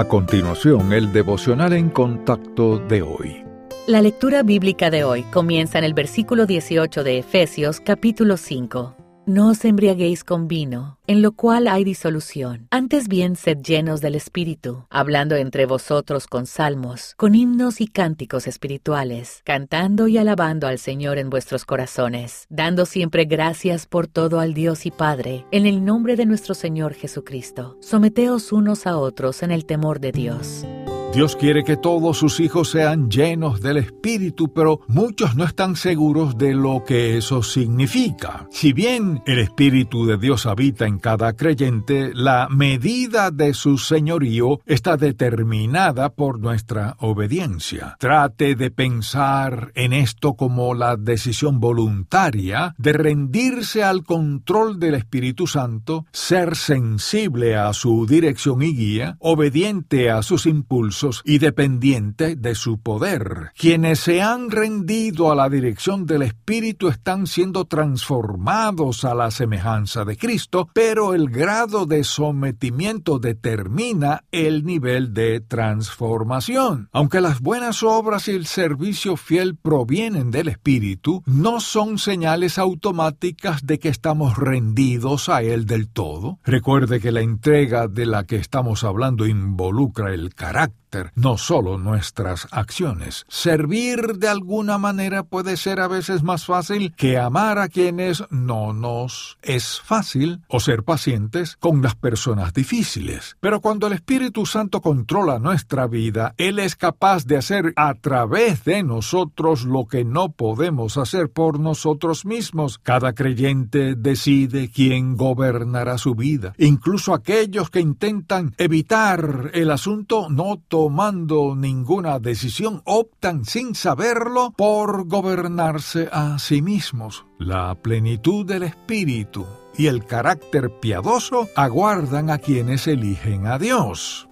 A continuación, el devocional en contacto de hoy. La lectura bíblica de hoy comienza en el versículo 18 de Efesios capítulo 5. No os embriaguéis con vino, en lo cual hay disolución. Antes bien, sed llenos del Espíritu, hablando entre vosotros con salmos, con himnos y cánticos espirituales, cantando y alabando al Señor en vuestros corazones, dando siempre gracias por todo al Dios y Padre, en el nombre de nuestro Señor Jesucristo. Someteos unos a otros en el temor de Dios. Dios quiere que todos sus hijos sean llenos del Espíritu, pero muchos no están seguros de lo que eso significa. Si bien el Espíritu de Dios habita en cada creyente, la medida de su señorío está determinada por nuestra obediencia. Trate de pensar en esto como la decisión voluntaria de rendirse al control del Espíritu Santo, ser sensible a su dirección y guía, obediente a sus impulsos, y dependiente de su poder. Quienes se han rendido a la dirección del Espíritu están siendo transformados a la semejanza de Cristo, pero el grado de sometimiento determina el nivel de transformación. Aunque las buenas obras y el servicio fiel provienen del Espíritu, no son señales automáticas de que estamos rendidos a Él del todo. Recuerde que la entrega de la que estamos hablando involucra el carácter no solo nuestras acciones. Servir de alguna manera puede ser a veces más fácil que amar a quienes no nos es fácil o ser pacientes con las personas difíciles. Pero cuando el Espíritu Santo controla nuestra vida, Él es capaz de hacer a través de nosotros lo que no podemos hacer por nosotros mismos. Cada creyente decide quién gobernará su vida. Incluso aquellos que intentan evitar el asunto no tomando ninguna decisión, optan sin saberlo por gobernarse a sí mismos. La plenitud del espíritu y el carácter piadoso aguardan a quienes eligen a Dios.